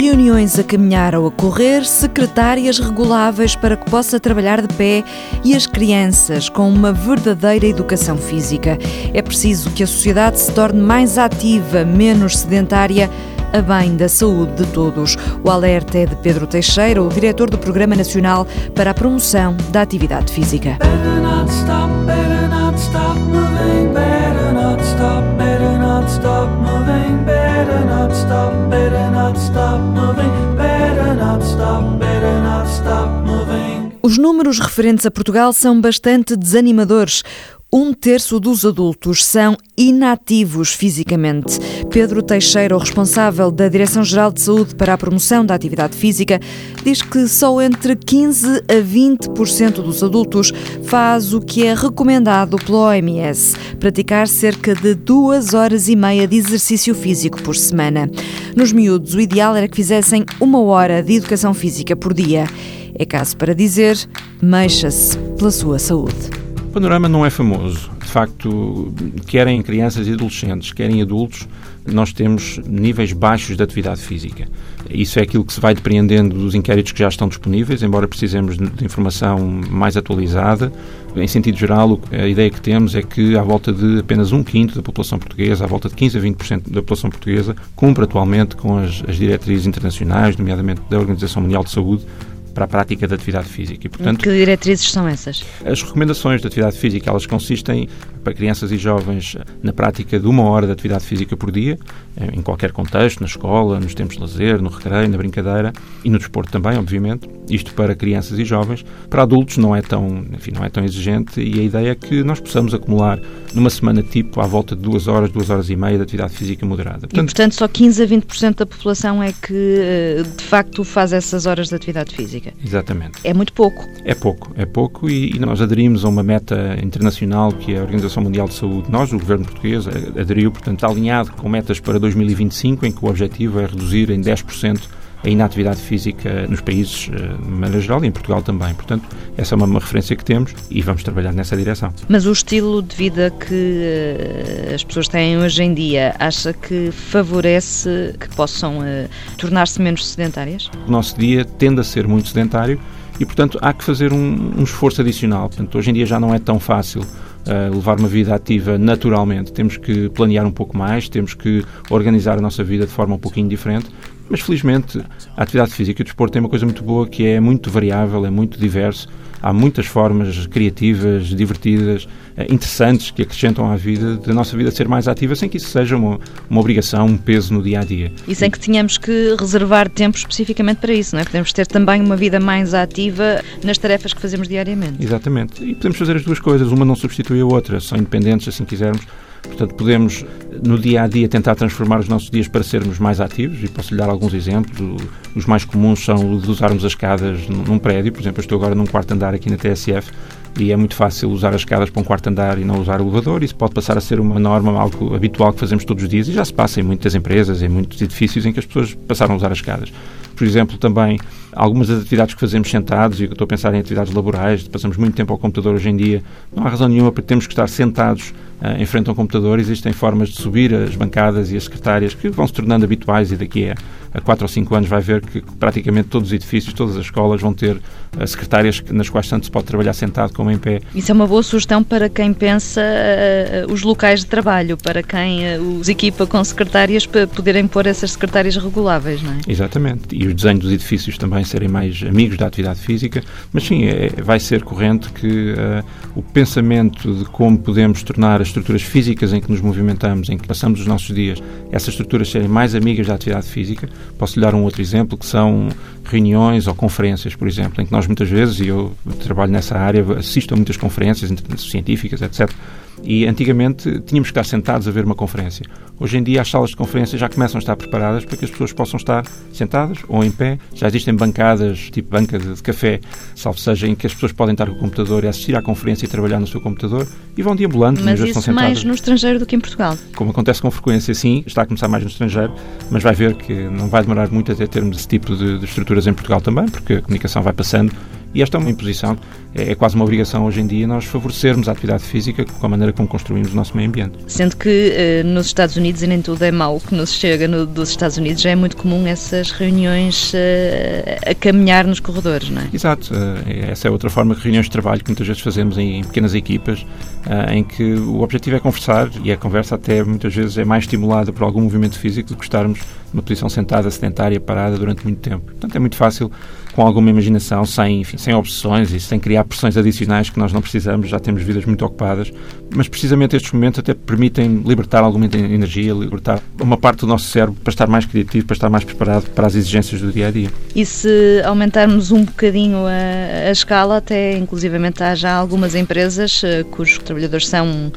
reuniões a caminhar ou a correr, secretárias reguláveis para que possa trabalhar de pé e as crianças com uma verdadeira educação física. É preciso que a sociedade se torne mais ativa, menos sedentária a bem da saúde de todos. O alerta é de Pedro Teixeira, o diretor do Programa Nacional para a Promoção da Atividade Física. Os números referentes a Portugal são bastante desanimadores. Um terço dos adultos são inativos fisicamente. Pedro Teixeira, o responsável da Direção-Geral de Saúde para a Promoção da Atividade Física, diz que só entre 15% a 20% dos adultos faz o que é recomendado pela OMS, praticar cerca de duas horas e meia de exercício físico por semana. Nos miúdos, o ideal era que fizessem uma hora de educação física por dia. É caso para dizer, mexa-se pela sua saúde. O panorama não é famoso. De facto, querem crianças e adolescentes, querem adultos, nós temos níveis baixos de atividade física. Isso é aquilo que se vai depreendendo dos inquéritos que já estão disponíveis, embora precisemos de informação mais atualizada. Em sentido geral, a ideia que temos é que à volta de apenas um quinto da população portuguesa, à volta de 15 a 20% da população portuguesa, cumpre atualmente com as, as diretrizes internacionais, nomeadamente da Organização Mundial de Saúde, para a prática da atividade física. E, portanto, que diretrizes são essas? As recomendações de atividade física, elas consistem para crianças e jovens na prática de uma hora de atividade física por dia, em qualquer contexto, na escola, nos tempos de lazer, no recreio, na brincadeira e no desporto também, obviamente. Isto para crianças e jovens. Para adultos não é tão, enfim, não é tão exigente e a ideia é que nós possamos acumular numa semana tipo à volta de duas horas, duas horas e meia de atividade física moderada. Portanto, e, portanto só 15 a 20% da população é que eh, de facto faz essas horas de atividade física. Exatamente. É muito pouco. É pouco, é pouco e, e nós aderimos a uma meta internacional que é a Organização Mundial de Saúde, nós, o governo português, aderiu, portanto, está alinhado com metas para 2025, em que o objetivo é reduzir em 10% a inatividade física nos países, eh, de maneira geral, e em Portugal também. Portanto, essa é uma, uma, referência que temos e vamos trabalhar nessa direção. Mas o estilo de vida que uh, as pessoas têm hoje em dia, acha que favorece que possam uh, tornar-se menos sedentárias? O nosso dia tende a ser muito sedentário e, portanto, há que fazer um, um esforço adicional. Portanto, hoje em dia já não é tão fácil uh, levar uma vida ativa naturalmente. Temos que planear um pouco mais, temos que organizar a nossa vida de forma um pouquinho diferente. Mas felizmente a atividade física e o desporto tem uma coisa muito boa que é muito variável, é muito diverso há muitas formas criativas, divertidas, eh, interessantes que acrescentam à vida, da nossa vida ser mais ativa, sem que isso seja uma, uma obrigação, um peso no dia a dia. E sem que tenhamos que reservar tempo especificamente para isso, não é? Podemos ter também uma vida mais ativa nas tarefas que fazemos diariamente. Exatamente. E podemos fazer as duas coisas, uma não substitui a outra, são independentes, assim quisermos. Portanto, podemos no dia a dia tentar transformar os nossos dias para sermos mais ativos e posso lhe dar alguns exemplos. Os mais comuns são de usarmos as escadas num prédio, por exemplo, eu estou agora num quarto andar aqui na TSF e é muito fácil usar as escadas para um quarto andar e não usar o elevador. Isso pode passar a ser uma norma, algo habitual que fazemos todos os dias e já se passa em muitas empresas, em muitos edifícios em que as pessoas passaram a usar as escadas. Por exemplo, também algumas das atividades que fazemos sentados, e eu estou a pensar em atividades laborais, passamos muito tempo ao computador hoje em dia, não há razão nenhuma para termos que estar sentados uh, em frente a um computador. Existem formas de subir as bancadas e as secretárias que vão se tornando habituais e daqui a a 4 ou 5 anos vai ver que praticamente todos os edifícios, todas as escolas vão ter uh, secretárias nas quais tanto se pode trabalhar sentado como em pé. Isso é uma boa sugestão para quem pensa uh, os locais de trabalho, para quem uh, os equipa com secretárias para poderem pôr essas secretárias reguláveis, não é? Exatamente. E os desenhos dos edifícios também serem mais amigos da atividade física, mas sim, é, vai ser corrente que o pensamento de como podemos tornar as estruturas físicas em que nos movimentamos, em que passamos os nossos dias, essas estruturas serem mais amigas da atividade física, Posso lhe dar um outro exemplo, que são reuniões ou conferências, por exemplo, em que nós muitas vezes, e eu trabalho nessa área, assisto a muitas conferências científicas, etc., e antigamente tínhamos que estar sentados a ver uma conferência. Hoje em dia as salas de conferência já começam a estar preparadas para que as pessoas possam estar sentadas ou em pé. Já existem bancadas, tipo banca de, café, salvo seja, em que as pessoas podem estar com o computador e assistir à conferência e trabalhar no seu computador e vão deambulando. Mas isso estão mais no estrangeiro do que em Portugal? Como acontece com frequência, sim, está a começar mais no estrangeiro, mas vai ver que não vai demorar muito até termos esse tipo de, de estruturas em Portugal também, porque a comunicação vai passando E esta é uma imposição, é, é quase uma obrigação hoje em dia nós favorecermos a atividade física com a maneira como construímos o nosso meio ambiente. Sendo que eh, nos Estados Unidos, e nem tudo é mau que nos chega no, dos Estados Unidos, já é muito comum essas reuniões eh, a caminhar nos corredores, não é? Exato. Eh, essa é outra forma de reuniões de trabalho que muitas vezes fazemos em, em pequenas equipas, eh, em que o objetivo é conversar e a conversa até muitas vezes é mais estimulada por algum movimento físico do que estarmos numa posição sentada, sedentária, parada durante muito tempo. Portanto, é muito fácil com alguma imaginação, sem, enfim, sem obsessões e sem criar pressões adicionais que nós não precisamos, já temos vidas muito ocupadas. Mas precisamente estes momentos até permitem libertar alguma energia, libertar uma parte do nosso cérebro para estar mais criativo, para estar mais preparado para as exigências do dia a dia. E se aumentarmos um bocadinho a, a escala, até inclusivamente há já algumas empresas uh, cujos trabalhadores são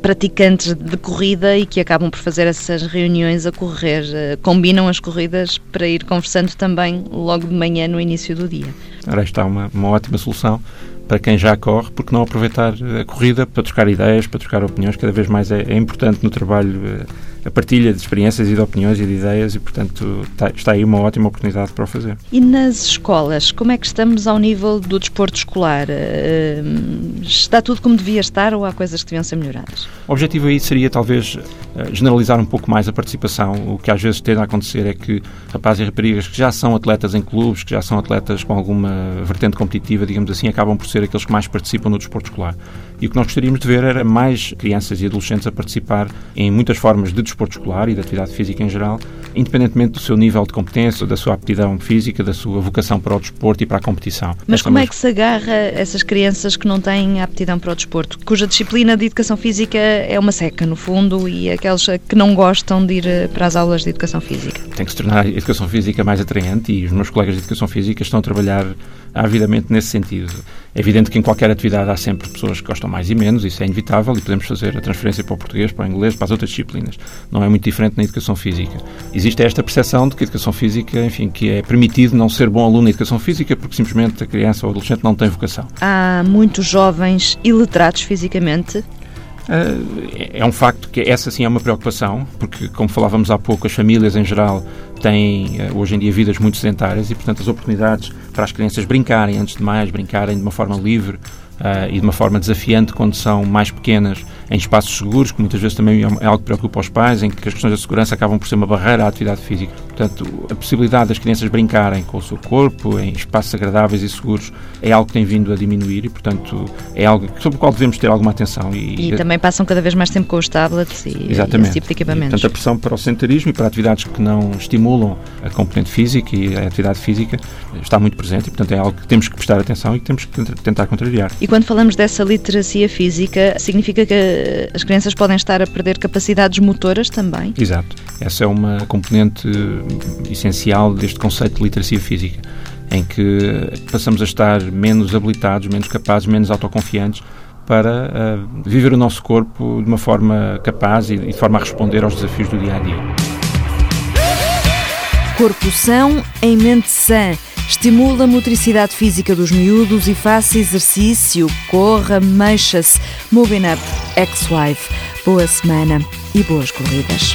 praticantes de corrida e que acabam por fazer essas reuniões a correr, uh, combinam as corridas para ir conversando também logo de manhã no início do dia. Ora, está uma, uma ótima solução para quem já corre, porque não aproveitar a corrida para trocar ideias, para trocar opiniões, cada vez mais é, é importante no trabalho eh, a partilha de experiências e de opiniões e de ideias e, portanto, está, está, aí uma ótima oportunidade para o fazer. E nas escolas, como é que estamos ao nível do desporto escolar? Uh, está tudo como devia estar ou há coisas que deviam ser melhoradas? O objetivo aí seria, talvez, eh, generalizar um pouco mais a participação. O que às vezes tende a acontecer é que rapazes e raparigas que já são atletas em clubes, que já são atletas com alguma vertente competitiva, digamos assim, acabam por ser aqueles que mais participam no desporto escolar. E o que nós gostaríamos de ver era mais crianças e adolescentes a participar em muitas formas de desporto escolar e de atividade física em geral, independentemente do seu nível de competência, da sua aptidão física, da sua vocação para o desporto e para a competição. Mas Esta como é que se agarra essas crianças que não têm aptidão para o desporto, cuja disciplina de educação física é uma seca, no fundo, e aqueles que não gostam de ir eh, para as aulas de educação física? Tem que se tornar a educação física mais atraente e os meus colegas de educação física estão a trabalhar avidamente nesse sentido. É evidente que em qualquer atividade há sempre pessoas que gostam mais e menos, isso é inevitável e podemos fazer a transferência para o português, para o inglês, para as outras disciplinas. Não é muito diferente na educação física. Existe esta percepção de que a educação física, enfim, que é permitido não ser bom aluno na educação física porque simplesmente a criança ou adolescente não tem vocação. Há muitos jovens iletrados fisicamente Uh, é um facto que essa sim é uma preocupação, porque, como falávamos há pouco, as famílias em geral têm uh, hoje em dia vidas muito sedentárias e, portanto, as oportunidades para as crianças brincarem, antes de mais, brincarem de uma forma livre, uh, e de uma forma desafiante quando são mais pequenas, em espaços seguros, que muitas vezes também é algo que preocupa os pais, em que as questões da segurança acabam por ser uma barreira à atividade física. Portanto, a possibilidade das crianças brincarem com o seu corpo, em espaços agradáveis e seguros, é algo que tem vindo a diminuir e, portanto, é algo sobre o qual devemos ter alguma atenção. E, e também passam cada vez mais tempo com os tablets e Exatamente. esse tipo de equipamentos. E, portanto, a pressão para o sentarismo e para atividades que não estimulam a componente física e a atividade física está muito presente e, portanto, é algo que temos que prestar atenção e que temos que tentar contrariar. E quando falamos dessa literacia física, significa que as crianças podem estar a perder capacidades motoras também? Exato. Essa é uma componente essencial deste conceito de literacia física, em que passamos a estar menos habilitados, menos capazes, menos autoconfiantes para uh, viver o nosso corpo de uma forma capaz e de forma a responder aos desafios do dia a dia. Corpo são em mente sã. Estimula a motricidade física dos miúdos e faça exercício, corra, mexa-se. Moving Up, ex-wife. Boa semana e boas corridas.